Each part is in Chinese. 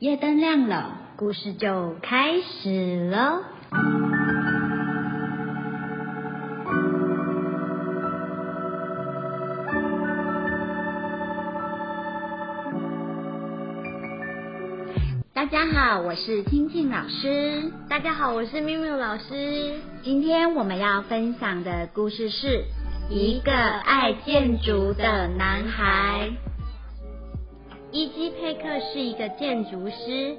夜灯亮了，故事就开始了。大家好，我是青青老师。大家好，我是咪咪老师。今天我们要分享的故事是一个爱建筑的男孩。伊基佩克是一个建筑师，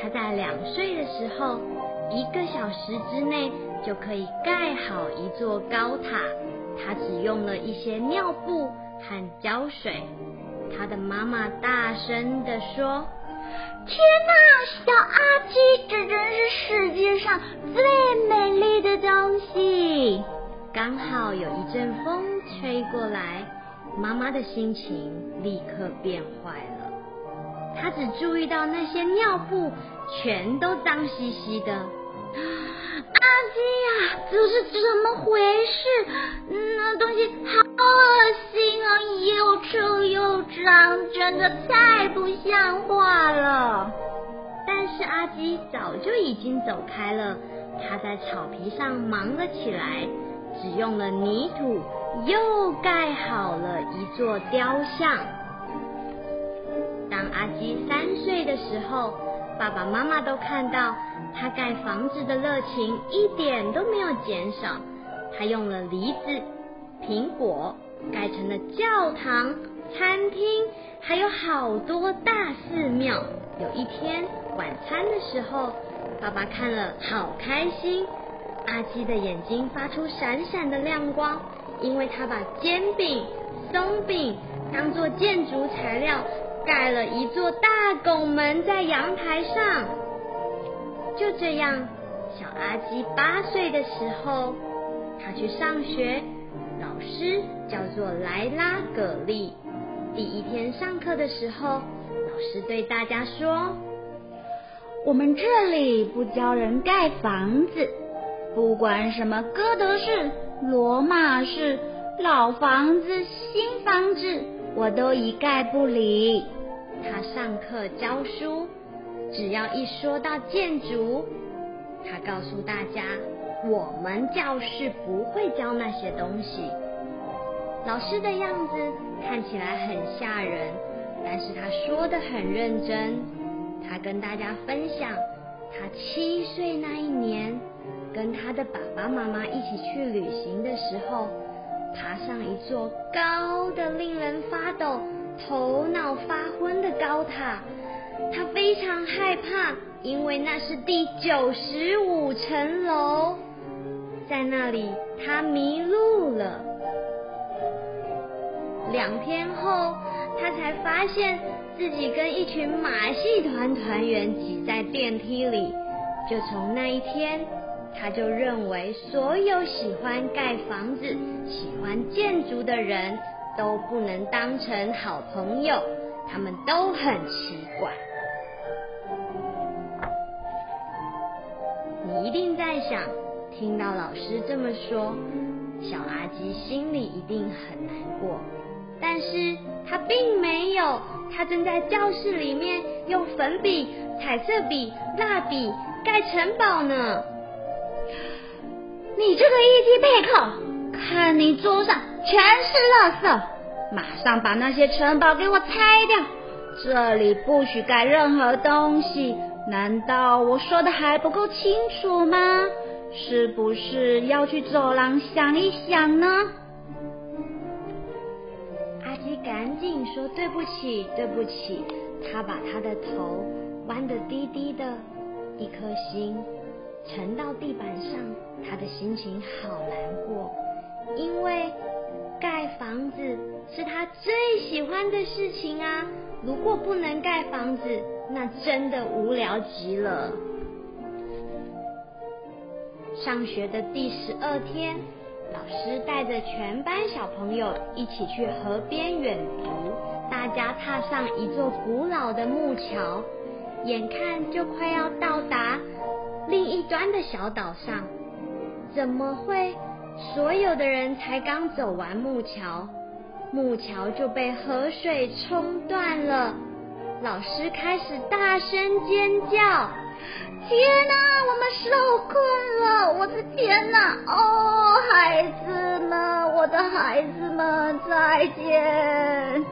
他在两岁的时候，一个小时之内就可以盖好一座高塔。他只用了一些尿布和胶水。他的妈妈大声地说：“天哪，小阿基，这真是世界上最美丽的东西！”刚好有一阵风吹过来，妈妈的心情立刻变坏了。他只注意到那些尿布全都脏兮兮的。阿基呀，这是怎么回事？那东西好恶心啊，又臭又脏，真的太不像话了。但是阿基早就已经走开了，他在草皮上忙了起来，只用了泥土又盖好了一座雕像。阿基三岁的时候，爸爸妈妈都看到他盖房子的热情一点都没有减少。他用了梨子、苹果盖成了教堂、餐厅，还有好多大寺庙。有一天晚餐的时候，爸爸看了好开心。阿基的眼睛发出闪闪的亮光，因为他把煎饼、松饼当做建筑材料。盖了一座大拱门在阳台上。就这样，小阿基八岁的时候，他去上学，老师叫做莱拉葛利。第一天上课的时候，老师对大家说：“我们这里不教人盖房子，不管什么哥德式、罗马式、老房子、新房子，我都一概不理。”他上课教书，只要一说到建筑，他告诉大家，我们教室不会教那些东西。老师的样子看起来很吓人，但是他说的很认真。他跟大家分享，他七岁那一年，跟他的爸爸妈妈一起去旅行的时候，爬上一座高的令人发抖。头脑发昏的高塔，他非常害怕，因为那是第九十五层楼，在那里他迷路了。两天后，他才发现自己跟一群马戏团团员挤在电梯里。就从那一天，他就认为所有喜欢盖房子、喜欢建筑的人。都不能当成好朋友，他们都很奇怪。你一定在想，听到老师这么说，小阿基心里一定很难过。但是他并没有，他正在教室里面用粉笔、彩色笔、蜡笔盖城堡呢。你这个一级贝克，看你桌上。全是垃圾！马上把那些城堡给我拆掉！这里不许盖任何东西。难道我说的还不够清楚吗？是不是要去走廊想一想呢？阿基赶紧说对不起，对不起。他把他的头弯得低低的，一颗心沉到地板上，他的心情好难过，因为。盖房子是他最喜欢的事情啊！如果不能盖房子，那真的无聊极了。上学的第十二天，老师带着全班小朋友一起去河边远足。大家踏上一座古老的木桥，眼看就快要到达另一端的小岛上，怎么会？所有的人才刚走完木桥，木桥就被河水冲断了。老师开始大声尖叫。天哪，我们受困了！我的天哪！哦，孩子们，我的孩子们，再见！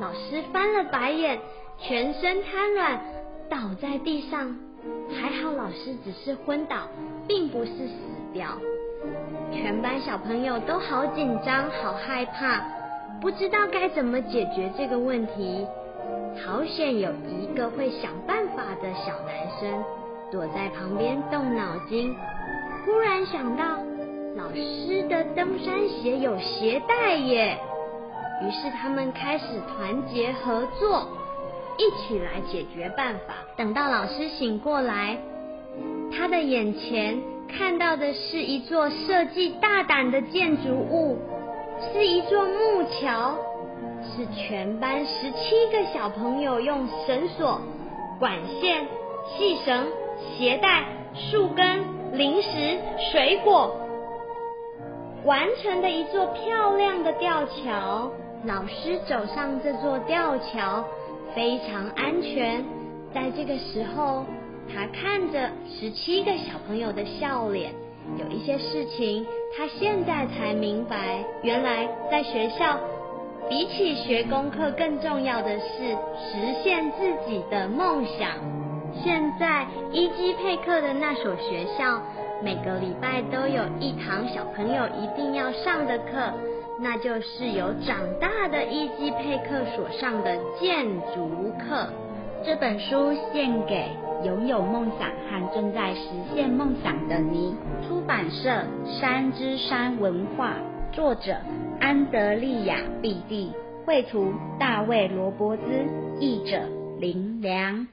老师翻了白眼，全身瘫软，倒在地上。还好老师只是昏倒，并不是死掉。全班小朋友都好紧张，好害怕，不知道该怎么解决这个问题。好险有一个会想办法的小男生。躲在旁边动脑筋，忽然想到老师的登山鞋有鞋带耶，于是他们开始团结合作，一起来解决办法。等到老师醒过来，他的眼前看到的是一座设计大胆的建筑物，是一座木桥，是全班十七个小朋友用绳索、管线、细绳。鞋带、树根、零食、水果，完成的一座漂亮的吊桥。老师走上这座吊桥，非常安全。在这个时候，他看着十七个小朋友的笑脸，有一些事情他现在才明白，原来在学校，比起学功课，更重要的是实现自己的梦想。现在伊基佩克的那所学校，每个礼拜都有一堂小朋友一定要上的课，那就是由长大的伊基佩克所上的建筑课。这本书献给拥有梦想和正在实现梦想的你。出版社：山之山文化，作者：安德利亚·毕蒂，绘图：大卫·罗伯兹，译者：林良。